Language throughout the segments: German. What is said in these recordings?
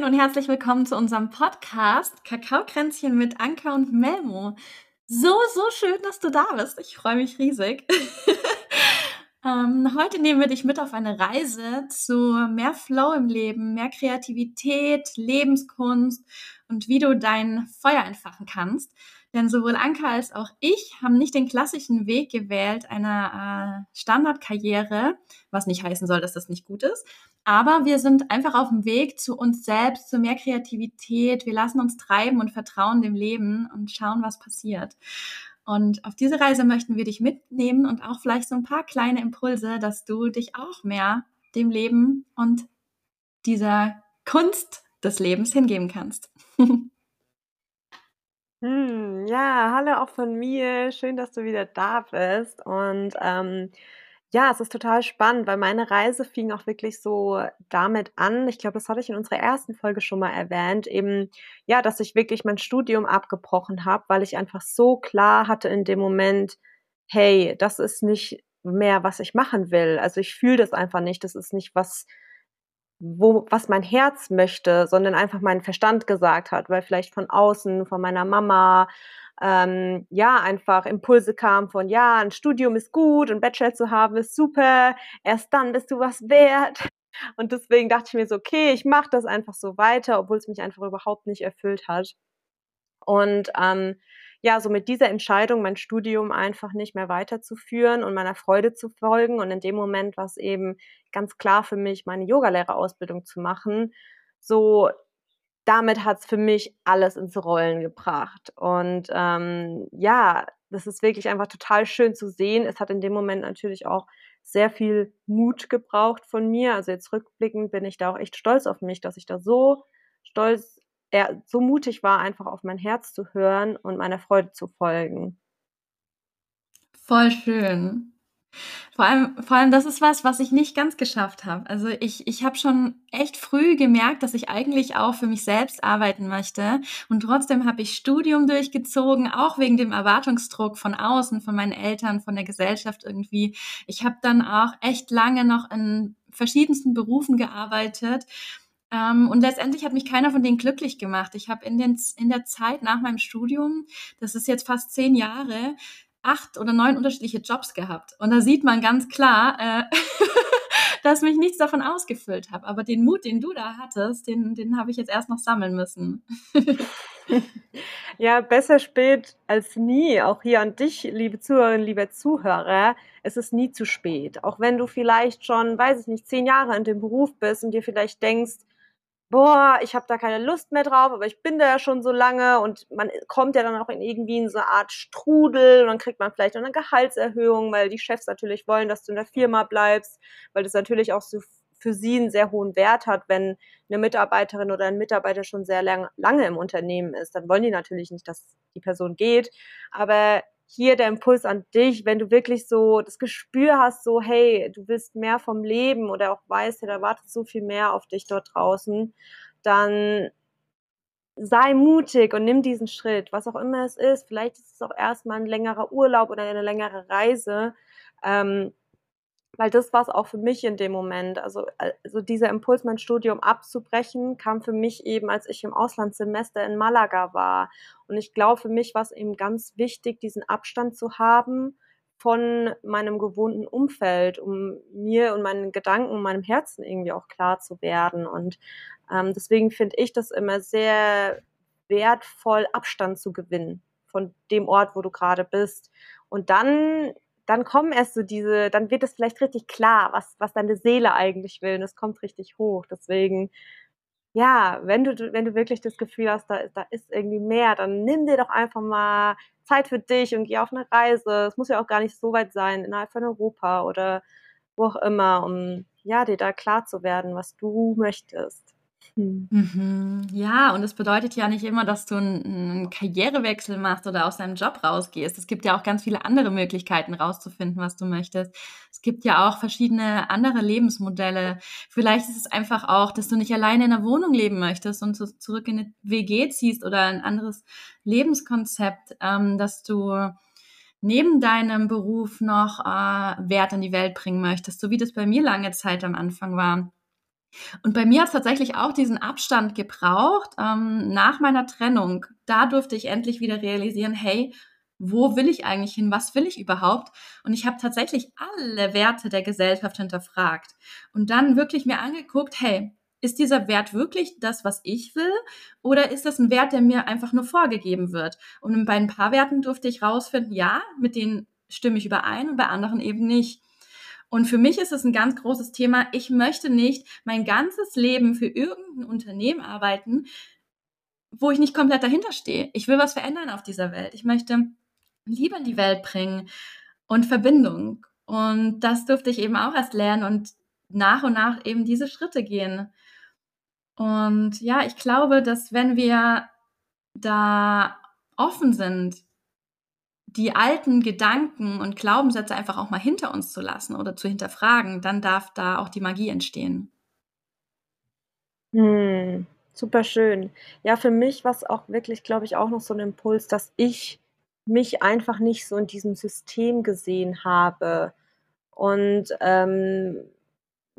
Hallöchen und herzlich willkommen zu unserem Podcast Kakaokränzchen mit Anka und Melmo. So, so schön, dass du da bist. Ich freue mich riesig. ähm, heute nehmen wir dich mit auf eine Reise zu mehr Flow im Leben, mehr Kreativität, Lebenskunst und wie du dein Feuer entfachen kannst. Denn sowohl Anka als auch ich haben nicht den klassischen Weg gewählt einer äh, Standardkarriere, was nicht heißen soll, dass das nicht gut ist. Aber wir sind einfach auf dem Weg zu uns selbst, zu mehr Kreativität. Wir lassen uns treiben und vertrauen dem Leben und schauen, was passiert. Und auf diese Reise möchten wir dich mitnehmen und auch vielleicht so ein paar kleine Impulse, dass du dich auch mehr dem Leben und dieser Kunst des Lebens hingeben kannst. Hm, ja, hallo auch von mir. Schön, dass du wieder da bist. Und ähm, ja, es ist total spannend, weil meine Reise fing auch wirklich so damit an. Ich glaube, das hatte ich in unserer ersten Folge schon mal erwähnt, eben ja, dass ich wirklich mein Studium abgebrochen habe, weil ich einfach so klar hatte in dem Moment, hey, das ist nicht mehr, was ich machen will. Also ich fühle das einfach nicht. Das ist nicht was, wo, was mein Herz möchte, sondern einfach mein Verstand gesagt hat, weil vielleicht von außen, von meiner Mama, ähm, ja, einfach Impulse kamen von, ja, ein Studium ist gut, ein Bachelor zu haben ist super, erst dann bist du was wert. Und deswegen dachte ich mir so, okay, ich mache das einfach so weiter, obwohl es mich einfach überhaupt nicht erfüllt hat. Und ähm, ja, so mit dieser Entscheidung, mein Studium einfach nicht mehr weiterzuführen und meiner Freude zu folgen. Und in dem Moment war es eben ganz klar für mich, meine Yogalehrerausbildung zu machen. So, damit hat es für mich alles ins Rollen gebracht. Und ähm, ja, das ist wirklich einfach total schön zu sehen. Es hat in dem Moment natürlich auch sehr viel Mut gebraucht von mir. Also jetzt rückblickend bin ich da auch echt stolz auf mich, dass ich da so stolz er so mutig war, einfach auf mein Herz zu hören und meiner Freude zu folgen. Voll schön. Vor allem, vor allem, das ist was, was ich nicht ganz geschafft habe. Also ich, ich habe schon echt früh gemerkt, dass ich eigentlich auch für mich selbst arbeiten möchte. Und trotzdem habe ich Studium durchgezogen, auch wegen dem Erwartungsdruck von außen, von meinen Eltern, von der Gesellschaft irgendwie. Ich habe dann auch echt lange noch in verschiedensten Berufen gearbeitet ähm, und letztendlich hat mich keiner von denen glücklich gemacht. Ich habe in, in der Zeit nach meinem Studium, das ist jetzt fast zehn Jahre, acht oder neun unterschiedliche Jobs gehabt. Und da sieht man ganz klar, äh, dass mich nichts davon ausgefüllt habe. Aber den Mut, den du da hattest, den, den habe ich jetzt erst noch sammeln müssen. ja, besser spät als nie. Auch hier an dich, liebe Zuhörerinnen, liebe Zuhörer. Es ist nie zu spät. Auch wenn du vielleicht schon, weiß ich nicht, zehn Jahre in dem Beruf bist und dir vielleicht denkst, boah, ich habe da keine Lust mehr drauf, aber ich bin da ja schon so lange und man kommt ja dann auch in irgendwie in so eine Art Strudel und dann kriegt man vielleicht noch eine Gehaltserhöhung, weil die Chefs natürlich wollen, dass du in der Firma bleibst, weil das natürlich auch so für sie einen sehr hohen Wert hat, wenn eine Mitarbeiterin oder ein Mitarbeiter schon sehr lang, lange im Unternehmen ist. Dann wollen die natürlich nicht, dass die Person geht. Aber hier der Impuls an dich, wenn du wirklich so das Gespür hast, so, hey, du willst mehr vom Leben oder auch weißt, da wartet so viel mehr auf dich dort draußen, dann sei mutig und nimm diesen Schritt, was auch immer es ist. Vielleicht ist es auch erstmal ein längerer Urlaub oder eine längere Reise. Ähm, weil das war es auch für mich in dem Moment. Also, also dieser Impuls, mein Studium abzubrechen, kam für mich eben, als ich im Auslandssemester in Malaga war. Und ich glaube, für mich war es eben ganz wichtig, diesen Abstand zu haben von meinem gewohnten Umfeld, um mir und meinen Gedanken meinem Herzen irgendwie auch klar zu werden. Und ähm, deswegen finde ich das immer sehr wertvoll, Abstand zu gewinnen von dem Ort, wo du gerade bist. Und dann dann kommen erst so diese, dann wird es vielleicht richtig klar, was, was deine Seele eigentlich will und es kommt richtig hoch. Deswegen, ja, wenn du, wenn du wirklich das Gefühl hast, da, da ist irgendwie mehr, dann nimm dir doch einfach mal Zeit für dich und geh auf eine Reise. Es muss ja auch gar nicht so weit sein, innerhalb von Europa oder wo auch immer, um ja, dir da klar zu werden, was du möchtest. Hm. Mhm. Ja, und es bedeutet ja nicht immer, dass du einen, Karrierewechsel machst oder aus deinem Job rausgehst. Es gibt ja auch ganz viele andere Möglichkeiten rauszufinden, was du möchtest. Es gibt ja auch verschiedene andere Lebensmodelle. Vielleicht ist es einfach auch, dass du nicht alleine in einer Wohnung leben möchtest und zu, zurück in eine WG ziehst oder ein anderes Lebenskonzept, ähm, dass du neben deinem Beruf noch äh, Wert in die Welt bringen möchtest, so wie das bei mir lange Zeit am Anfang war Und bei mir hat es tatsächlich auch diesen Abstand gebraucht. Ähm, nach meiner Trennung, da durfte ich endlich wieder realisieren, hey, wo will ich eigentlich hin? Was will ich überhaupt? Und ich habe tatsächlich alle Werte der Gesellschaft hinterfragt und dann wirklich mir angeguckt, hey, ist dieser Wert wirklich das, was ich will? Oder ist das ein Wert, der mir einfach nur vorgegeben wird? Und bei ein paar Werten durfte ich rausfinden, ja, mit denen stimme ich überein und bei anderen eben nicht. Und für mich ist es ein ganz großes Thema. Ich möchte nicht mein ganzes Leben für irgendein Unternehmen arbeiten, wo ich nicht komplett dahinter stehe. Ich will was verändern auf dieser Welt. Ich möchte Liebe in die Welt bringen und Verbindung. Und das durfte ich eben auch erst lernen und nach und nach eben diese Schritte gehen. Und ja, ich glaube, dass wenn wir da offen sind, die alten Gedanken und Glaubenssätze einfach auch mal hinter uns zu lassen oder zu hinterfragen, dann darf da auch die Magie entstehen. Hm, super schön. Ja, für mich war es auch wirklich, glaube ich, auch noch so ein Impuls, dass ich mich einfach nicht so in diesem System gesehen habe. Und ähm,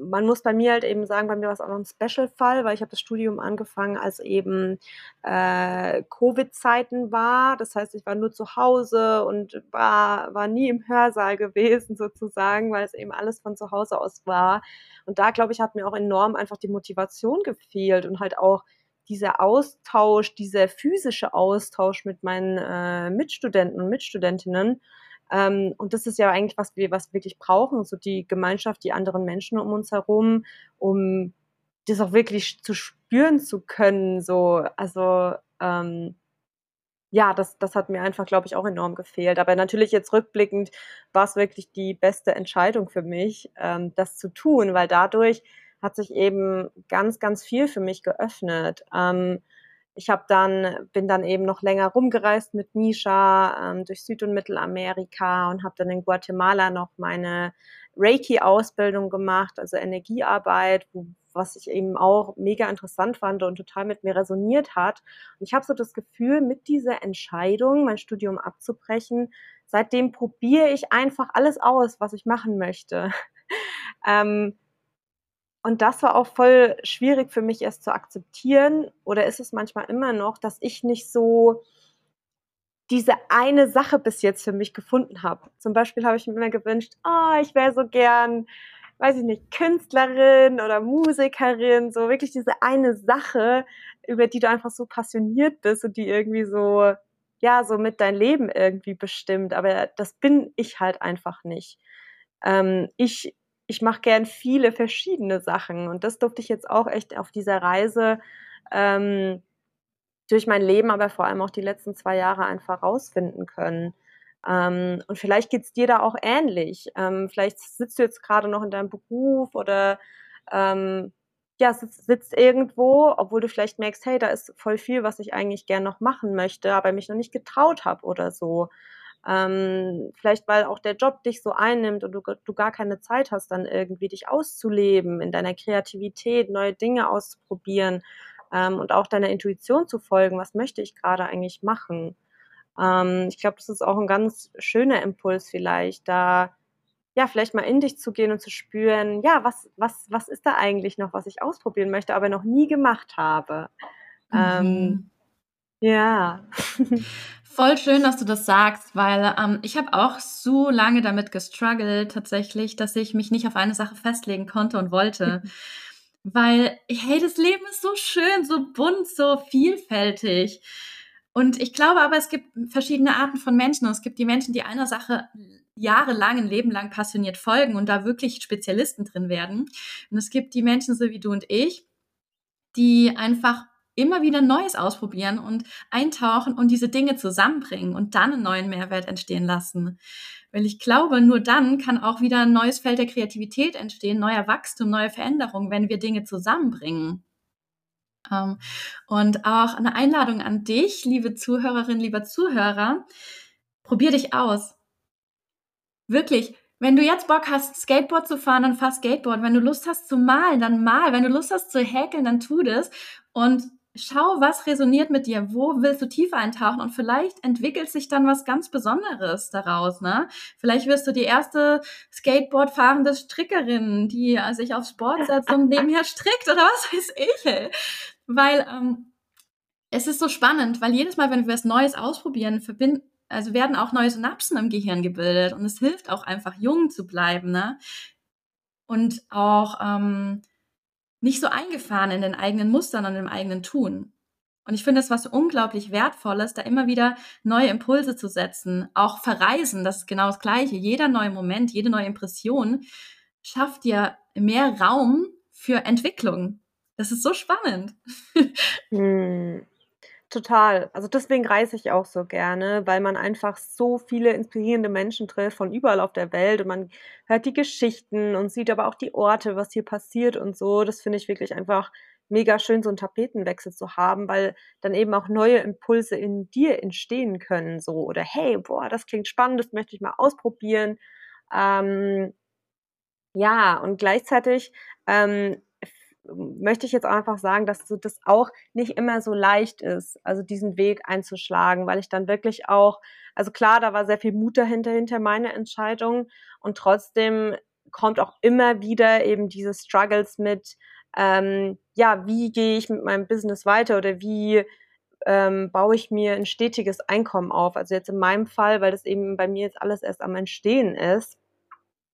man muss bei mir halt eben sagen, bei mir war es auch noch ein Special-Fall, weil ich habe das Studium angefangen, als eben äh, Covid-Zeiten war. Das heißt, ich war nur zu Hause und war, war nie im Hörsaal gewesen sozusagen, weil es eben alles von zu Hause aus war. Und da, glaube ich, hat mir auch enorm einfach die Motivation gefehlt und halt auch dieser Austausch, dieser physische Austausch mit meinen äh, Mitstudenten und Mitstudentinnen ähm, und das ist ja eigentlich, was wir, was wir wirklich brauchen, so die Gemeinschaft, die anderen Menschen um uns herum, um das auch wirklich zu spüren zu können. So, also ähm, ja, das, das hat mir einfach, glaube ich, auch enorm gefehlt. Aber natürlich jetzt rückblickend war es wirklich die beste Entscheidung für mich, ähm, das zu tun, weil dadurch hat sich eben ganz, ganz viel für mich geöffnet. Ähm, ich habe dann bin dann eben noch länger rumgereist mit Nisha ähm, durch Süd- und Mittelamerika und habe dann in Guatemala noch meine Reiki-Ausbildung gemacht, also Energiearbeit, wo, was ich eben auch mega interessant fand und total mit mir resoniert hat. Und ich habe so das Gefühl, mit dieser Entscheidung, mein Studium abzubrechen, seitdem probiere ich einfach alles aus, was ich machen möchte. ähm, und das war auch voll schwierig für mich erst zu akzeptieren oder ist es manchmal immer noch, dass ich nicht so diese eine Sache bis jetzt für mich gefunden habe. Zum Beispiel habe ich mir immer gewünscht, oh, ich wäre so gern, weiß ich nicht, Künstlerin oder Musikerin, so wirklich diese eine Sache, über die du einfach so passioniert bist und die irgendwie so, ja, so mit dein Leben irgendwie bestimmt. Aber das bin ich halt einfach nicht. Ähm, ich ich mache gern viele verschiedene Sachen und das durfte ich jetzt auch echt auf dieser Reise ähm, durch mein Leben, aber vor allem auch die letzten zwei Jahre einfach rausfinden können. Ähm, und vielleicht geht es dir da auch ähnlich. Ähm, vielleicht sitzt du jetzt gerade noch in deinem Beruf oder ähm, ja, sitzt, sitzt irgendwo, obwohl du vielleicht merkst, hey, da ist voll viel, was ich eigentlich gern noch machen möchte, aber mich noch nicht getraut habe oder so. Ähm, vielleicht weil auch der Job dich so einnimmt und du, du gar keine Zeit hast, dann irgendwie dich auszuleben, in deiner Kreativität neue Dinge auszuprobieren ähm, und auch deiner Intuition zu folgen. Was möchte ich gerade eigentlich machen? Ähm, ich glaube, das ist auch ein ganz schöner Impuls vielleicht, da ja, vielleicht mal in dich zu gehen und zu spüren, ja, was, was, was ist da eigentlich noch, was ich ausprobieren möchte, aber noch nie gemacht habe. Ähm, mhm. Ja. Voll schön, dass du das sagst, weil ähm, ich habe auch so lange damit gestruggelt tatsächlich, dass ich mich nicht auf eine Sache festlegen konnte und wollte. weil, hey, das Leben ist so schön, so bunt, so vielfältig. Und ich glaube aber, es gibt verschiedene Arten von Menschen. Und es gibt die Menschen, die einer Sache jahrelang, ein Leben lang passioniert folgen und da wirklich Spezialisten drin werden. Und es gibt die Menschen, so wie du und ich, die einfach immer wieder Neues ausprobieren und eintauchen und diese Dinge zusammenbringen und dann einen neuen Mehrwert entstehen lassen. Weil ich glaube, nur dann kann auch wieder ein neues Feld der Kreativität entstehen, neuer Wachstum, neue Veränderung, wenn wir Dinge zusammenbringen. Ähm, und auch eine Einladung an dich, liebe Zuhörerin, lieber Zuhörer, probier dich aus. Wirklich, wenn du jetzt Bock hast, Skateboard zu fahren, dann fahr Skateboard. Wenn du Lust hast zu malen, dann mal. Wenn du Lust hast zu häkeln, dann tu das. Und schau, was resoniert mit dir, wo willst du tiefer eintauchen und vielleicht entwickelt sich dann was ganz Besonderes daraus, ne? Vielleicht wirst du die erste Skateboard fahrende Strickerin, die sich aufs Board setzt und nebenher strickt oder was weiß ich, ey. Weil ähm, es ist so spannend, weil jedes Mal, wenn wir was Neues ausprobieren, verbinden, also werden auch neue Synapsen im Gehirn gebildet und es hilft auch einfach jung zu bleiben, ne? Und auch ähm, nicht so eingefahren in den eigenen Mustern und im eigenen Tun. Und ich finde es was unglaublich Wertvolles, da immer wieder neue Impulse zu setzen. Auch verreisen, das ist genau das Gleiche. Jeder neue Moment, jede neue Impression schafft dir mehr Raum für Entwicklung. Das ist so spannend. Total. Also deswegen reise ich auch so gerne, weil man einfach so viele inspirierende Menschen trifft von überall auf der Welt und man hört die Geschichten und sieht aber auch die Orte, was hier passiert und so. Das finde ich wirklich einfach mega schön, so einen Tapetenwechsel zu haben, weil dann eben auch neue Impulse in dir entstehen können, so oder hey, boah, das klingt spannend, das möchte ich mal ausprobieren. Ähm, ja, und gleichzeitig ähm, möchte ich jetzt einfach sagen, dass so das auch nicht immer so leicht ist, also diesen Weg einzuschlagen, weil ich dann wirklich auch, also klar, da war sehr viel Mut dahinter, hinter meiner Entscheidung und trotzdem kommt auch immer wieder eben diese Struggles mit, ähm, ja, wie gehe ich mit meinem Business weiter oder wie ähm, baue ich mir ein stetiges Einkommen auf. Also jetzt in meinem Fall, weil das eben bei mir jetzt alles erst am Entstehen ist,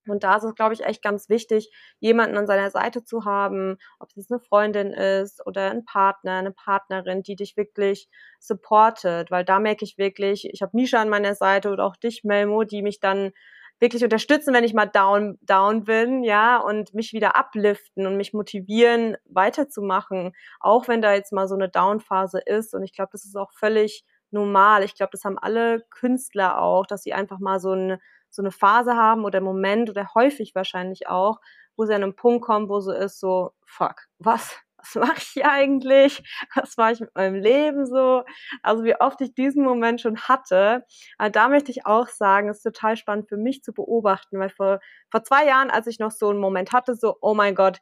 und da ist es, glaube ich, echt ganz wichtig, jemanden an seiner Seite zu haben, ob es eine Freundin ist oder ein Partner, eine Partnerin, die dich wirklich supportet, weil da merke ich wirklich, ich habe Misha an meiner Seite oder auch dich, Melmo, die mich dann wirklich unterstützen, wenn ich mal down, down bin, ja, und mich wieder upliften und mich motivieren, weiterzumachen, auch wenn da jetzt mal so eine Down-Phase ist. Und ich glaube, das ist auch völlig normal. Ich glaube, das haben alle Künstler auch, dass sie einfach mal so ein so eine Phase haben oder Moment oder häufig wahrscheinlich auch, wo sie an einem Punkt kommen, wo so ist, so, fuck, was? Was mache ich hier eigentlich? Was mache ich mit meinem Leben so? Also wie oft ich diesen Moment schon hatte. Aber da möchte ich auch sagen, ist total spannend für mich zu beobachten, weil vor, vor zwei Jahren, als ich noch so einen Moment hatte, so, oh mein Gott,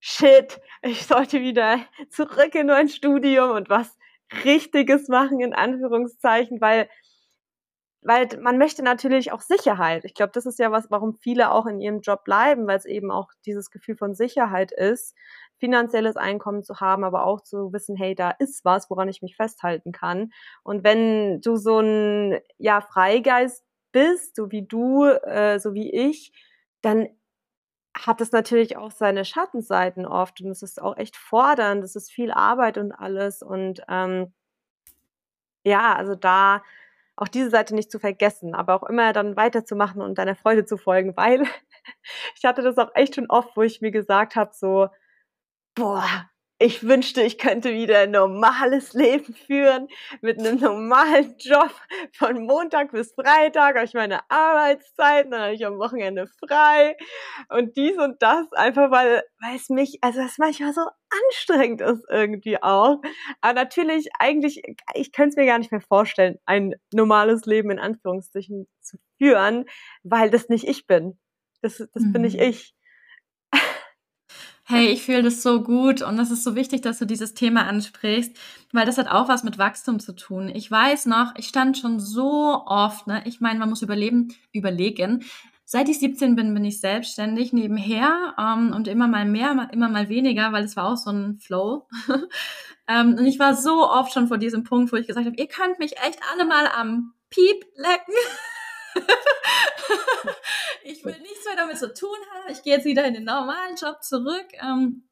shit, ich sollte wieder zurück in mein Studium und was Richtiges machen, in Anführungszeichen, weil weil man möchte natürlich auch Sicherheit. Ich glaube, das ist ja was, warum viele auch in ihrem Job bleiben, weil es eben auch dieses Gefühl von Sicherheit ist, finanzielles Einkommen zu haben, aber auch zu wissen, hey, da ist was, woran ich mich festhalten kann. Und wenn du so ein ja Freigeist bist, so wie du, äh, so wie ich, dann hat es natürlich auch seine Schattenseiten oft und es ist auch echt fordernd, es ist viel Arbeit und alles und ähm, ja, also da auch diese Seite nicht zu vergessen, aber auch immer dann weiterzumachen und deiner Freude zu folgen, weil ich hatte das auch echt schon oft, wo ich mir gesagt habe, so, boah, ich wünschte, ich könnte wieder ein normales Leben führen mit einem normalen Job von Montag bis Freitag habe ich meine Arbeitszeit, dann habe ich am Wochenende frei und dies und das einfach weil weil es mich also es manchmal so anstrengend ist irgendwie auch. Aber natürlich eigentlich ich könnte es mir gar nicht mehr vorstellen, ein normales Leben in Anführungszeichen zu führen, weil das nicht ich bin. Das das mhm. bin nicht mhm. ich hey, ich fühle das so gut und es ist so wichtig, dass du dieses Thema ansprichst, weil das hat auch was mit Wachstum zu tun. Ich weiß noch, ich stand schon so oft, ne, ich meine, man muss überleben, überlegen. Seit ich 17 bin, bin ich selbstständig nebenher ähm, und immer mal mehr, immer mal weniger, weil es war auch so ein Flow. ähm, und ich war so oft schon vor diesem Punkt, wo ich gesagt habe, ihr könnt mich echt alle mal am Piep lecken. ich will nichts mehr damit zu tun haben. Ich gehe jetzt wieder in den normalen Job zurück. Ähm,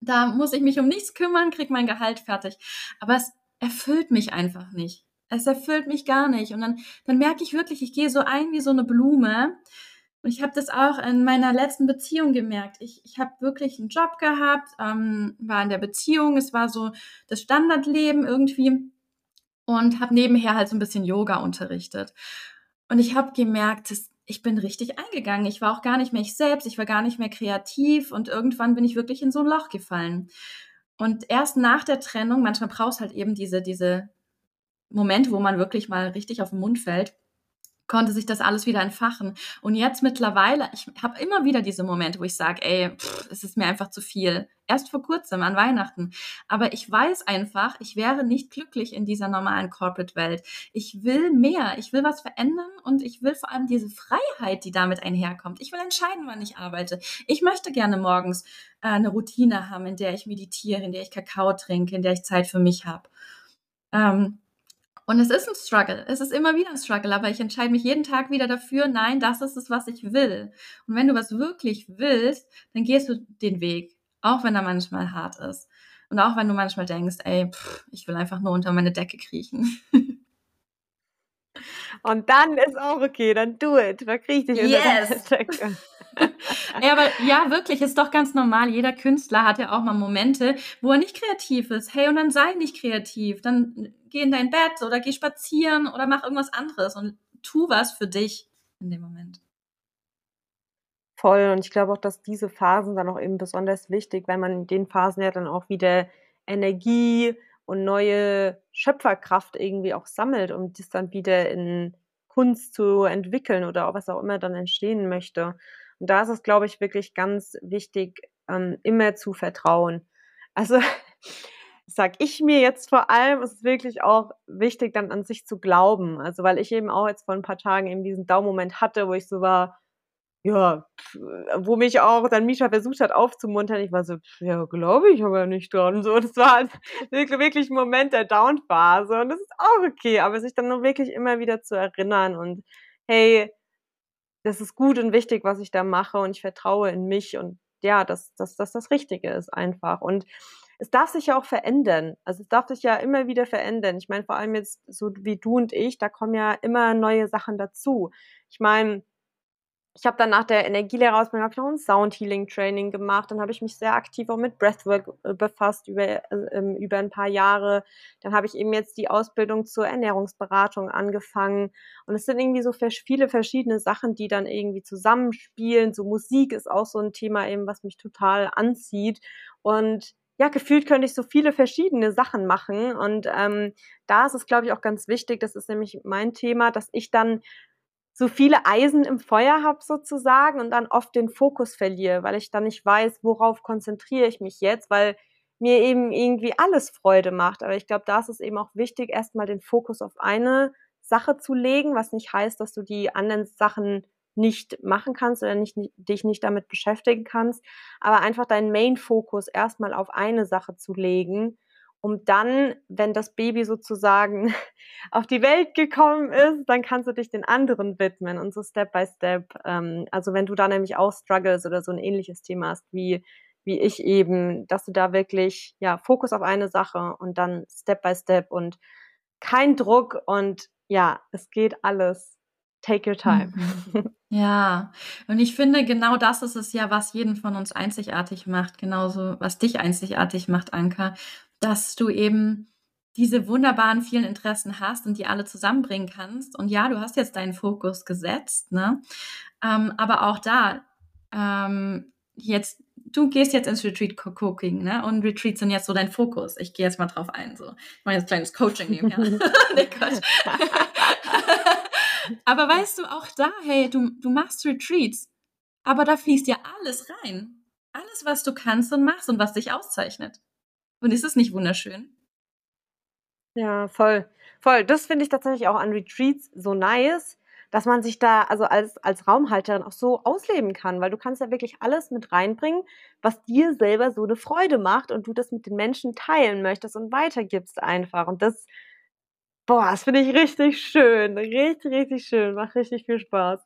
da muss ich mich um nichts kümmern, krieg mein Gehalt fertig. Aber es erfüllt mich einfach nicht. Es erfüllt mich gar nicht. Und dann, dann merke ich wirklich, ich gehe so ein wie so eine Blume. Und ich habe das auch in meiner letzten Beziehung gemerkt. Ich, ich habe wirklich einen Job gehabt, ähm, war in der Beziehung, es war so das Standardleben irgendwie und habe nebenher halt so ein bisschen Yoga unterrichtet. Und ich habe gemerkt, dass ich bin richtig eingegangen. Ich war auch gar nicht mehr ich selbst, ich war gar nicht mehr kreativ und irgendwann bin ich wirklich in so ein Loch gefallen. Und erst nach der Trennung, manchmal brauchst halt eben diese, diese Momente, wo man wirklich mal richtig auf den Mund fällt, konnte sich das alles wieder entfachen. Und jetzt mittlerweile, ich habe immer wieder diese Momente, wo ich sage, ey, pff, es ist mir einfach zu viel. Erst vor kurzem an Weihnachten. Aber ich weiß einfach, ich wäre nicht glücklich in dieser normalen Corporate-Welt. Ich will mehr, ich will was verändern und ich will vor allem diese Freiheit, die damit einherkommt. Ich will entscheiden, wann ich arbeite. Ich möchte gerne morgens äh, eine Routine haben, in der ich meditiere, in der ich Kakao trinke, in der ich Zeit für mich habe. Ähm, und es ist ein Struggle. Es ist immer wieder ein Struggle, aber ich entscheide mich jeden Tag wieder dafür, nein, das ist es, was ich will. Und wenn du was wirklich willst, dann gehst du den Weg, auch wenn er manchmal hart ist. Und auch wenn du manchmal denkst, ey, pff, ich will einfach nur unter meine Decke kriechen. Und dann ist auch okay, dann do it. Verkriech dich unter Yes. deine Decke. Ja, aber ja, wirklich, ist doch ganz normal. Jeder Künstler hat ja auch mal Momente, wo er nicht kreativ ist. Hey, und dann sei nicht kreativ. Dann geh in dein Bett oder geh spazieren oder mach irgendwas anderes und tu was für dich in dem Moment. Voll. Und ich glaube auch, dass diese Phasen dann auch eben besonders wichtig, weil man in den Phasen ja dann auch wieder Energie und neue Schöpferkraft irgendwie auch sammelt, um das dann wieder in Kunst zu entwickeln oder was auch immer dann entstehen möchte. Und da ist es, glaube ich, wirklich ganz wichtig, ähm, immer zu vertrauen. Also sag ich mir jetzt vor allem, ist es wirklich auch wichtig, dann an sich zu glauben. Also weil ich eben auch jetzt vor ein paar Tagen eben diesen Daumoment hatte, wo ich so war, ja, pf, wo mich auch dann Misha versucht hat aufzumuntern. Ich war so, ja, glaube ich aber nicht dran. So, das war halt wirklich, ein Moment der Down-Phase. Und das ist auch okay, aber sich dann nur wirklich immer wieder zu erinnern und hey, das ist gut und wichtig, was ich da mache und ich vertraue in mich und ja, dass, dass, dass das Richtige ist einfach. Und es darf sich ja auch verändern. Also es darf sich ja immer wieder verändern. Ich meine, vor allem jetzt so wie du und ich, da kommen ja immer neue Sachen dazu. Ich meine, ich habe dann nach der Energielehrausbildung habe ich noch ein Soundhealing Training gemacht. Dann habe ich mich sehr aktiv auch mit Breathwork äh, befasst über, äh, ähm, über ein paar Jahre. Dann habe ich eben jetzt die Ausbildung zur Ernährungsberatung angefangen. Und es sind irgendwie so viele verschiedene Sachen, die dann irgendwie zusammenspielen. So Musik ist auch so ein Thema eben, was mich total anzieht. Und ja, gefühlt könnte ich so viele verschiedene Sachen machen. Und ähm, da ist es, glaube ich, auch ganz wichtig, das ist nämlich mein Thema, dass ich dann so viele Eisen im Feuer habe sozusagen und dann oft den Fokus verliere, weil ich dann nicht weiß, worauf konzentriere ich mich jetzt, weil mir eben irgendwie alles Freude macht. Aber ich glaube, da ist es eben auch wichtig, erstmal den Fokus auf eine Sache zu legen, was nicht heißt, dass du die anderen Sachen nicht machen kannst oder nicht, dich nicht damit beschäftigen kannst, aber einfach deinen Main-Fokus erstmal auf eine Sache zu legen um dann, wenn das Baby sozusagen auf die Welt gekommen ist, dann kannst du dich den anderen widmen und so Step by Step. Ähm, also wenn du da nämlich auch struggles oder so ein ähnliches Thema hast wie wie ich eben, dass du da wirklich ja Fokus auf eine Sache und dann Step by Step und kein Druck und ja, es geht alles. Take your time. Mhm. Ja, und ich finde, genau das ist es ja, was jeden von uns einzigartig macht, genauso was dich einzigartig macht, Anka dass du eben diese wunderbaren vielen Interessen hast und die alle zusammenbringen kannst. Und ja, du hast jetzt deinen Fokus gesetzt, ne? Ähm, aber auch da, ähm, jetzt, du gehst jetzt ins Retreat Cooking, ne? Und Retreats sind jetzt so dein Fokus. Ich gehe jetzt mal drauf ein, so. Ich mache jetzt ein kleines Coaching nebenher. nee, Gott. aber weißt du, auch da, hey, du, du machst Retreats, aber da fließt ja alles rein. Alles, was du kannst und machst und was dich auszeichnet. Und ist es nicht wunderschön? Ja, voll. Voll. Das finde ich tatsächlich auch an Retreats so nice, dass man sich da also als, als Raumhalterin auch so ausleben kann, weil du kannst ja wirklich alles mit reinbringen, was dir selber so eine Freude macht und du das mit den Menschen teilen möchtest und weitergibst einfach. Und das, boah, das finde ich richtig schön. Richtig, richtig schön. Macht richtig viel Spaß.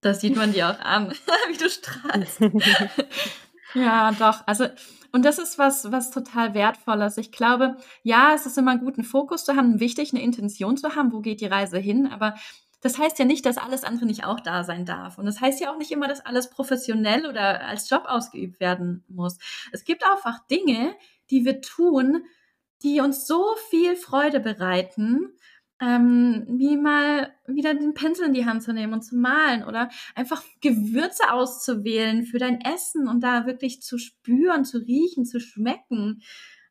Das sieht man dir auch an, wie du strahlst. ja, doch. Also und das ist was, was total wertvolles. Ich glaube, ja, es ist immer einen guten Fokus zu haben, wichtig, eine Intention zu haben, wo geht die Reise hin, aber das heißt ja nicht, dass alles andere nicht auch da sein darf. Und das heißt ja auch nicht immer, dass alles professionell oder als Job ausgeübt werden muss. Es gibt einfach Dinge, die wir tun, die uns so viel Freude bereiten, ähm, wie mal wieder den Pinsel in die Hand zu nehmen und zu malen oder einfach Gewürze auszuwählen für dein Essen und da wirklich zu spüren, zu riechen, zu schmecken.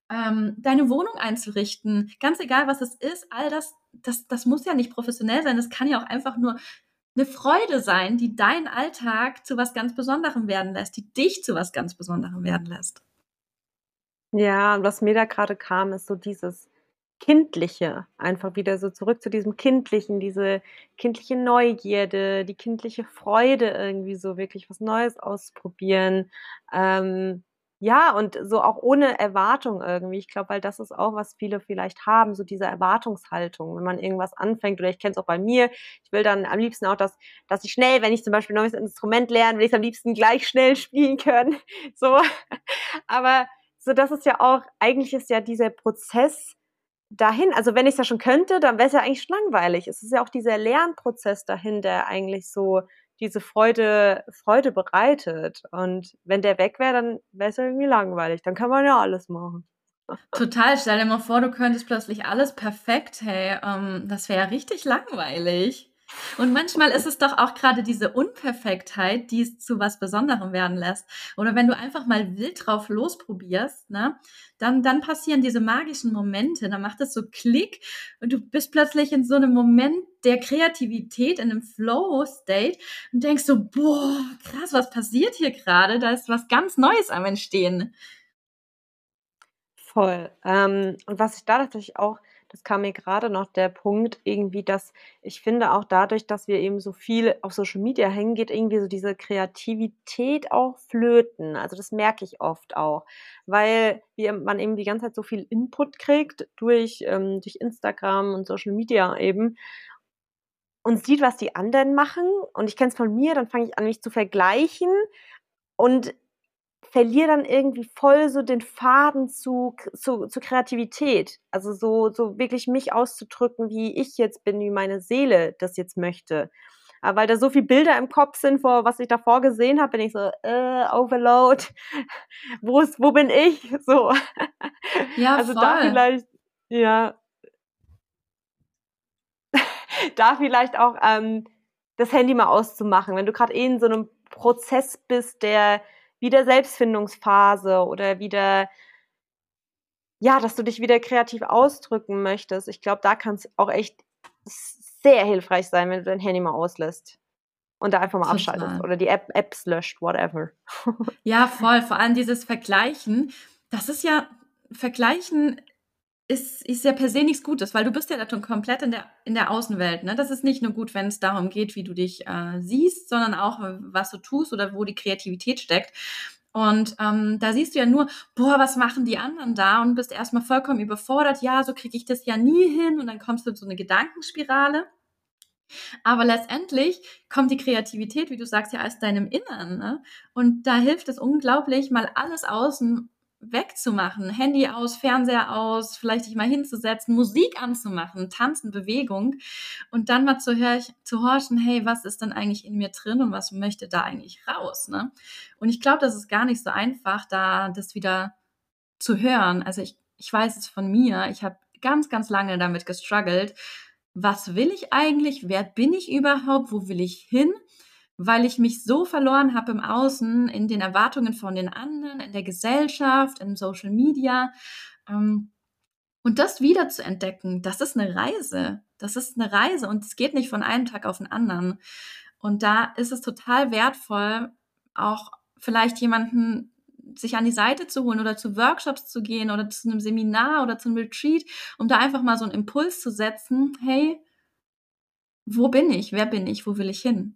ähm, deine Wohnung einzurichten, ganz egal was es ist, all das, das, das muss ja nicht professionell sein, das kann ja auch einfach nur eine Freude sein, die deinen Alltag zu was ganz Besonderem werden lässt, die dich zu was ganz Besonderem werden lässt. Ja, und was mir da gerade kam, ist so dieses Kindliche, einfach wieder so zurück zu diesem Kindlichen, diese kindliche Neugierde, die kindliche Freude irgendwie so wirklich was Neues ausprobieren. Ähm, ja, und so auch ohne Erwartung irgendwie. Ich glaube, weil das ist auch, was viele vielleicht haben, so diese Erwartungshaltung, wenn man irgendwas anfängt, oder ich kenne es auch bei mir, ich will dann am liebsten auch, dass, dass ich schnell, wenn ich zum Beispiel ein neues Instrument lerne, will ich es am liebsten gleich schnell spielen können. So. Aber so, das ist ja auch, eigentlich ist ja dieser Prozess, dahin, also wenn ich es ja schon könnte, dann wäre es ja eigentlich schon langweilig. Es ist ja auch dieser Lernprozess dahin, der eigentlich so diese Freude, Freude bereitet. Und wenn der weg wäre, dann wäre es ja irgendwie langweilig. Dann kann man ja alles machen. Total. Stell dir mal vor, du könntest plötzlich alles perfekt. Hey, ähm, das wäre ja richtig langweilig. Und manchmal ist es doch auch gerade diese Unperfektheit, die es zu was Besonderem werden lässt. Oder wenn du einfach mal wild drauf losprobierst, ne, dann, dann passieren diese magischen Momente, dann macht es so Klick und du bist plötzlich in so einem Moment der Kreativität, in einem Flow-State und denkst so, boah, krass, was passiert hier gerade? Da ist was ganz Neues am Entstehen. Voll. Ähm, und was ich da tatsächlich auch das kam mir gerade noch der Punkt irgendwie, dass ich finde auch dadurch, dass wir eben so viel auf Social Media hängen, geht irgendwie so diese Kreativität auch flöten. Also das merke ich oft auch, weil wir, man eben die ganze Zeit so viel Input kriegt durch, ähm, durch Instagram und Social Media eben und sieht, was die anderen machen. Und ich kenne es von mir, dann fange ich an, mich zu vergleichen. Und verliere dann irgendwie voll so den Faden zu, zu, zu Kreativität. Also so, so wirklich mich auszudrücken, wie ich jetzt bin, wie meine Seele das jetzt möchte. Aber weil da so viele Bilder im Kopf sind, vor was ich davor gesehen habe, bin ich so, äh, Overload, wo ist, wo bin ich? So. Ja, also voll. da vielleicht, ja. da vielleicht auch ähm, das Handy mal auszumachen, wenn du gerade eh in so einem Prozess bist, der wieder Selbstfindungsphase oder wieder, ja, dass du dich wieder kreativ ausdrücken möchtest. Ich glaube, da kann es auch echt sehr hilfreich sein, wenn du dein Handy mal auslässt und da einfach mal Total. abschaltest oder die App, Apps löscht, whatever. Ja, voll. Vor allem dieses Vergleichen. Das ist ja, Vergleichen ist, ist ja per se nichts Gutes, weil du bist ja da schon komplett in der, in der Außenwelt. Ne? Das ist nicht nur gut, wenn es darum geht, wie du dich äh, siehst, sondern auch, was du tust oder wo die Kreativität steckt. Und ähm, da siehst du ja nur, boah, was machen die anderen da? Und bist erstmal vollkommen überfordert. Ja, so kriege ich das ja nie hin. Und dann kommst du in so eine Gedankenspirale. Aber letztendlich kommt die Kreativität, wie du sagst, ja aus deinem Innern. Ne? Und da hilft es unglaublich, mal alles außen wegzumachen, Handy aus, Fernseher aus, vielleicht dich mal hinzusetzen, Musik anzumachen, tanzen, Bewegung und dann mal zu, hör zu horchen, hey, was ist denn eigentlich in mir drin und was möchte da eigentlich raus? Ne? Und ich glaube, das ist gar nicht so einfach, da das wieder zu hören. Also ich, ich weiß es von mir, ich habe ganz, ganz lange damit gestruggelt. Was will ich eigentlich? Wer bin ich überhaupt? Wo will ich hin? Weil ich mich so verloren habe im Außen, in den Erwartungen von den anderen, in der Gesellschaft, in Social Media. Ähm, und das wieder zu entdecken, das ist eine Reise. Das ist eine Reise und es geht nicht von einem Tag auf den anderen. Und da ist es total wertvoll, auch vielleicht jemanden sich an die Seite zu holen oder zu Workshops zu gehen oder zu einem Seminar oder zu einem Retreat, um da einfach mal so einen Impuls zu setzen, hey, wo bin ich? Wer bin ich? Wo will ich hin?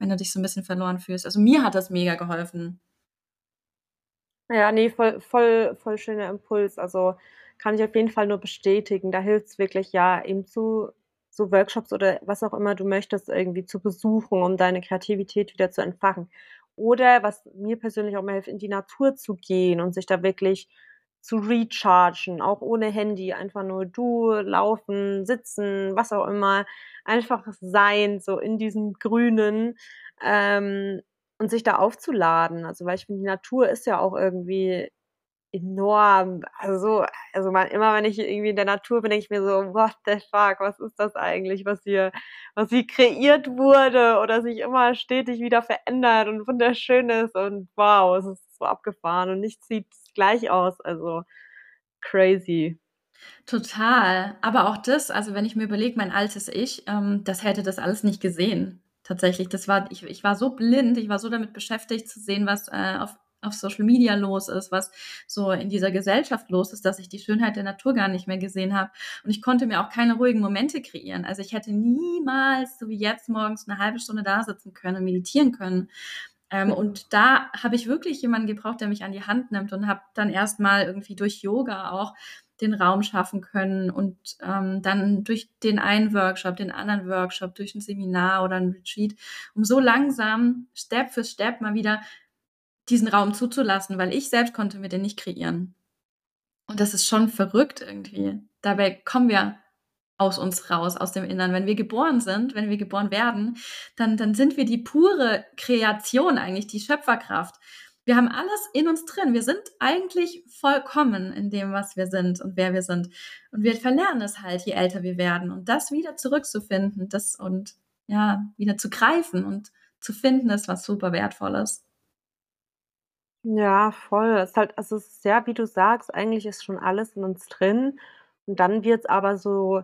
Wenn du dich so ein bisschen verloren fühlst. Also mir hat das mega geholfen. Ja, nee, voll, voll, voll schöner Impuls. Also kann ich auf jeden Fall nur bestätigen. Da hilft es wirklich, ja, eben zu so Workshops oder was auch immer du möchtest, irgendwie zu besuchen, um deine Kreativität wieder zu entfachen. Oder was mir persönlich auch mal hilft, in die Natur zu gehen und sich da wirklich zu rechargen, auch ohne Handy, einfach nur du, laufen, sitzen, was auch immer, einfach sein, so in diesem Grünen ähm, und sich da aufzuladen. Also weil ich finde, die Natur ist ja auch irgendwie enorm. Also, also man, immer wenn ich irgendwie in der Natur bin, denke ich mir so, what the fuck, was ist das eigentlich, was hier, was hier kreiert wurde oder sich immer stetig wieder verändert und wunderschön ist und wow, es ist so abgefahren und nichts sieht gleich aus. Also crazy. Total. Aber auch das, also wenn ich mir überlege, mein altes Ich, ähm, das hätte das alles nicht gesehen. Tatsächlich, das war, ich, ich war so blind, ich war so damit beschäftigt zu sehen, was äh, auf, auf Social Media los ist, was so in dieser Gesellschaft los ist, dass ich die Schönheit der Natur gar nicht mehr gesehen habe. Und ich konnte mir auch keine ruhigen Momente kreieren. Also ich hätte niemals, so wie jetzt morgens, eine halbe Stunde da sitzen können meditieren können. Ähm, und da habe ich wirklich jemanden gebraucht, der mich an die Hand nimmt und habe dann erstmal irgendwie durch Yoga auch den Raum schaffen können und ähm, dann durch den einen Workshop, den anderen Workshop, durch ein Seminar oder ein Retreat, um so langsam Step für Step mal wieder diesen Raum zuzulassen, weil ich selbst konnte mir den nicht kreieren. Und das ist schon verrückt irgendwie. Dabei kommen wir aus uns raus, aus dem Innern. Wenn wir geboren sind, wenn wir geboren werden, dann, dann sind wir die pure Kreation eigentlich, die Schöpferkraft. Wir haben alles in uns drin. Wir sind eigentlich vollkommen in dem, was wir sind und wer wir sind. Und wir verlernen es halt, je älter wir werden. Und das wieder zurückzufinden, das und ja, wieder zu greifen und zu finden, ist was super Wertvolles. Ja, voll. Es ist halt, also es ist ja, wie du sagst, eigentlich ist schon alles in uns drin. Und dann wird es aber so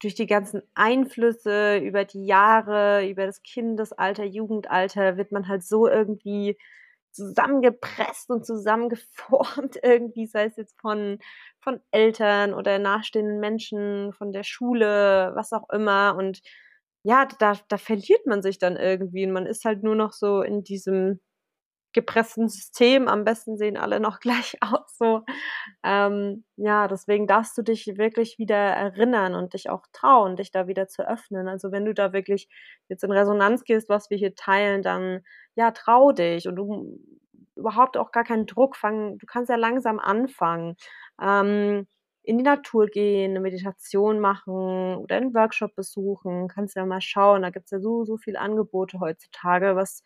durch die ganzen Einflüsse über die Jahre, über das Kindesalter, Jugendalter, wird man halt so irgendwie zusammengepresst und zusammengeformt irgendwie, sei es jetzt von, von Eltern oder nachstehenden Menschen, von der Schule, was auch immer. Und ja, da, da verliert man sich dann irgendwie und man ist halt nur noch so in diesem gepressten System. Am besten sehen alle noch gleich aus. So. Ähm, ja, deswegen darfst du dich wirklich wieder erinnern und dich auch trauen, dich da wieder zu öffnen. Also wenn du da wirklich jetzt in Resonanz gehst, was wir hier teilen, dann ja, trau dich und du überhaupt auch gar keinen Druck fangen. Du kannst ja langsam anfangen. Ähm, in die Natur gehen, eine Meditation machen oder einen Workshop besuchen, kannst ja mal schauen. Da gibt es ja so, so viele Angebote heutzutage, was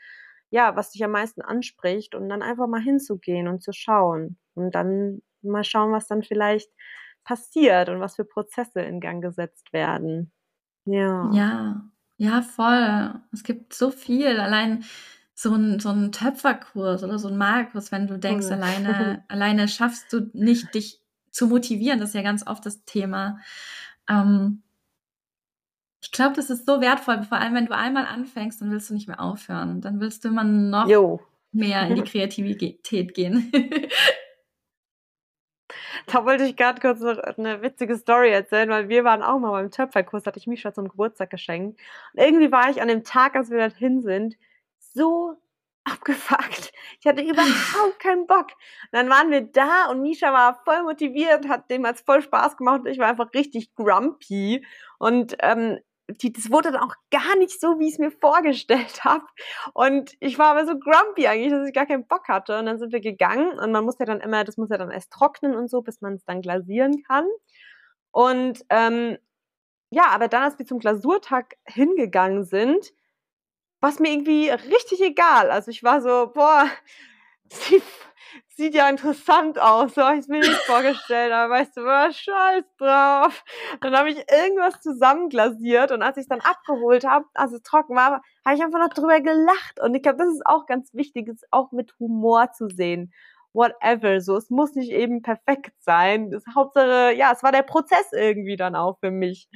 ja, was dich am meisten anspricht und dann einfach mal hinzugehen und zu schauen und dann mal schauen, was dann vielleicht passiert und was für Prozesse in Gang gesetzt werden. Ja. Ja, ja, voll. Es gibt so viel. Allein so ein, so ein Töpferkurs oder so ein Malkurs, wenn du denkst, oh. alleine, alleine schaffst du nicht, dich zu motivieren. Das ist ja ganz oft das Thema. Ähm, ich glaube, das ist so wertvoll, vor allem wenn du einmal anfängst, dann willst du nicht mehr aufhören. Dann willst du immer noch jo. mehr in die Kreativität gehen. da wollte ich gerade kurz noch eine witzige Story erzählen, weil wir waren auch mal beim Töpferkurs, hatte ich mich schon zum Geburtstag geschenkt. Und irgendwie war ich an dem Tag, als wir dorthin sind, so abgefuckt. Ich hatte überhaupt keinen Bock. Und dann waren wir da und Misha war voll motiviert, hat dem als voll Spaß gemacht und ich war einfach richtig grumpy. Und ähm, die, das wurde dann auch gar nicht so, wie ich es mir vorgestellt habe. Und ich war aber so grumpy eigentlich, dass ich gar keinen Bock hatte. Und dann sind wir gegangen und man muss ja dann immer, das muss ja dann erst trocknen und so, bis man es dann glasieren kann. Und ähm, ja, aber dann, als wir zum Glasurtag hingegangen sind, war es mir irgendwie richtig egal. Also ich war so, boah, sie sieht ja interessant aus, so habe ich es mir nicht vorgestellt, aber weißt du was, scheiß drauf. Dann habe ich irgendwas zusammenglasiert und als ich es dann abgeholt habe, als es trocken war, habe ich einfach noch drüber gelacht und ich glaube, das ist auch ganz wichtig, es auch mit Humor zu sehen. Whatever, so, es muss nicht eben perfekt sein. Das Hauptsache, ja, es war der Prozess irgendwie dann auch für mich.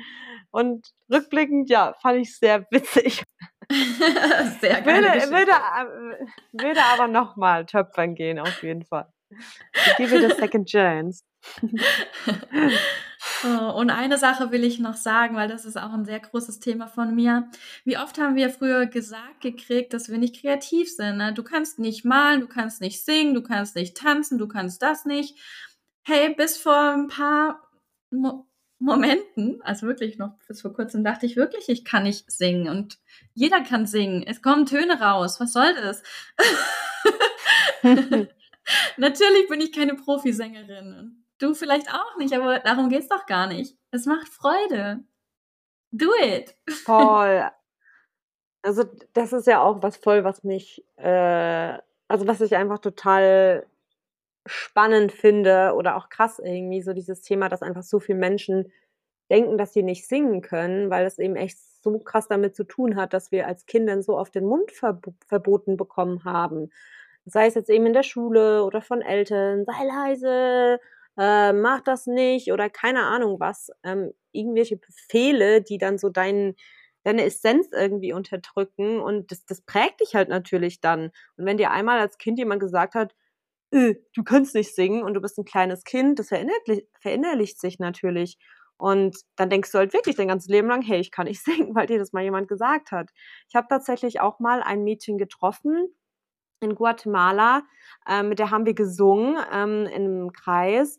Und rückblickend, ja, fand ich sehr witzig. Sehr würde, würde, äh, würde aber nochmal töpfern gehen, auf jeden Fall. Ich gebe a second chance. und eine Sache will ich noch sagen, weil das ist auch ein sehr großes Thema von mir. Wie oft haben wir früher gesagt gekriegt, dass wir nicht kreativ sind? Ne? Du kannst nicht malen, du kannst nicht singen, du kannst nicht tanzen, du kannst das nicht. Hey, bis vor ein paar Mo Momenten, also wirklich noch bis vor kurzem dachte ich wirklich, ich kann nicht singen und jeder kann singen. Es kommen Töne raus. Was soll das? Natürlich bin ich keine Profisängerin. Du vielleicht auch nicht, aber darum geht's doch gar nicht. Es macht Freude. Do it. Voll. Also das ist ja auch was voll, was mich, äh, also was ich einfach total spannend finde oder auch krass irgendwie, so dieses Thema, dass einfach so viele Menschen denken, dass sie nicht singen können, weil es eben echt so krass damit zu tun hat, dass wir als Kinder so auf den Mund verb verboten bekommen haben. Sei es jetzt eben in der Schule oder von Eltern, sei leise, äh, mach das nicht oder keine Ahnung was, ähm, irgendwelche Befehle, die dann so deinen deine Essenz irgendwie unterdrücken und das, das prägt dich halt natürlich dann. Und wenn dir einmal als Kind jemand gesagt hat, äh, du kannst nicht singen und du bist ein kleines Kind, das verinnerlicht, sich natürlich. Und dann denkst du halt wirklich dein ganzes Leben lang, hey, ich kann nicht singen, weil dir das mal jemand gesagt hat. Ich habe tatsächlich auch mal ein Mädchen getroffen in Guatemala, äh, mit der haben wir gesungen ähm, einem Kreis.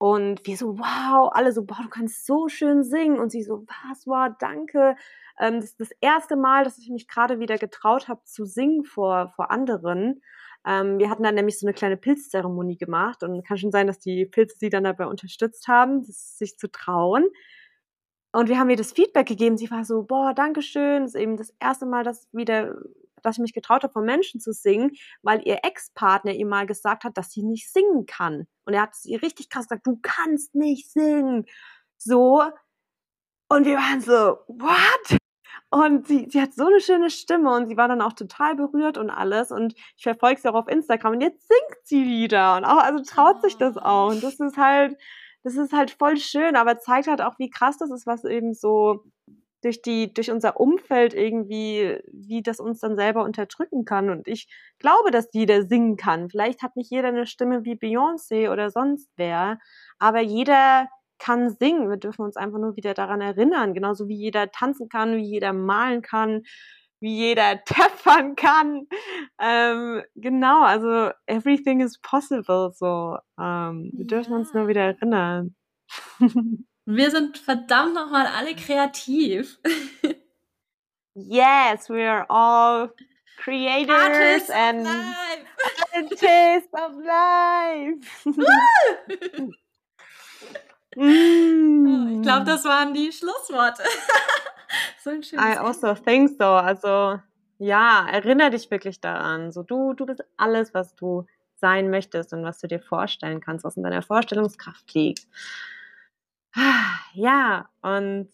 Und wir so, wow, alle so, boah, du kannst so schön singen. Und sie so, was, wow, danke. Ähm, das ist das erste Mal, dass ich mich gerade wieder getraut habe zu singen vor, vor anderen. Ähm, wir hatten dann nämlich so eine kleine Pilzzeremonie gemacht und kann schon sein, dass die Pilze sie dann dabei unterstützt haben, sich zu trauen. Und wir haben ihr das Feedback gegeben. Sie war so, boah, danke schön. Das ist eben das erste Mal, dass wieder dass ich mich getraut habe, vor Menschen zu singen, weil ihr Ex-Partner ihr mal gesagt hat, dass sie nicht singen kann. Und er hat ihr richtig krass gesagt, du kannst nicht singen. So. Und wir waren so, what? Und sie, sie hat so eine schöne Stimme und sie war dann auch total berührt und alles. Und ich verfolge sie auch auf Instagram und jetzt singt sie wieder. Und auch, also traut sich das auch. Und das ist halt, das ist halt voll schön, aber zeigt halt auch, wie krass das ist, was eben so durch die, durch unser Umfeld irgendwie, wie das uns dann selber unterdrücken kann. Und ich glaube, dass jeder singen kann. Vielleicht hat nicht jeder eine Stimme wie Beyoncé oder sonst wer, aber jeder kann singen. Wir dürfen uns einfach nur wieder daran erinnern. Genauso wie jeder tanzen kann, wie jeder malen kann, wie jeder töpfern kann. Ähm, genau, also everything is possible. So, ähm, wir ja. dürfen uns nur wieder erinnern. Wir sind verdammt nochmal alle kreativ. yes, we are all creators artists and of artists of life. mm. Ich glaube, das waren die Schlussworte. so ein schönes I also think so. Also ja, erinnere dich wirklich daran. So du, du bist alles, was du sein möchtest und was du dir vorstellen kannst, was in deiner Vorstellungskraft liegt. Ja, und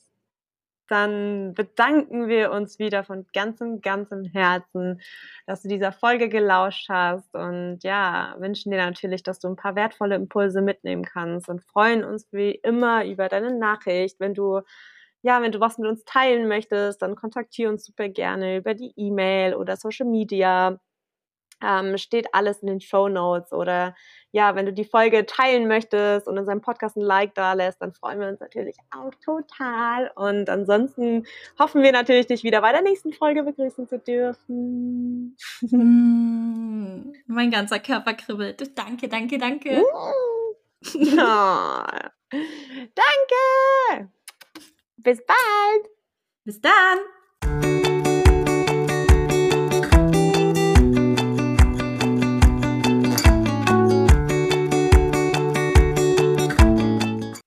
dann bedanken wir uns wieder von ganzem, ganzem Herzen, dass du dieser Folge gelauscht hast und ja, wünschen dir natürlich, dass du ein paar wertvolle Impulse mitnehmen kannst und freuen uns wie immer über deine Nachricht. Wenn du ja, wenn du was mit uns teilen möchtest, dann kontaktiere uns super gerne über die E-Mail oder Social Media ähm, steht alles in den Show Notes. Oder ja, wenn du die Folge teilen möchtest und in seinem Podcast ein Like da lässt, dann freuen wir uns natürlich auch total. Und ansonsten hoffen wir natürlich, dich wieder bei der nächsten Folge begrüßen zu dürfen. Mm, mein ganzer Körper kribbelt. Danke, danke, danke. Uh. oh, danke. Bis bald. Bis dann.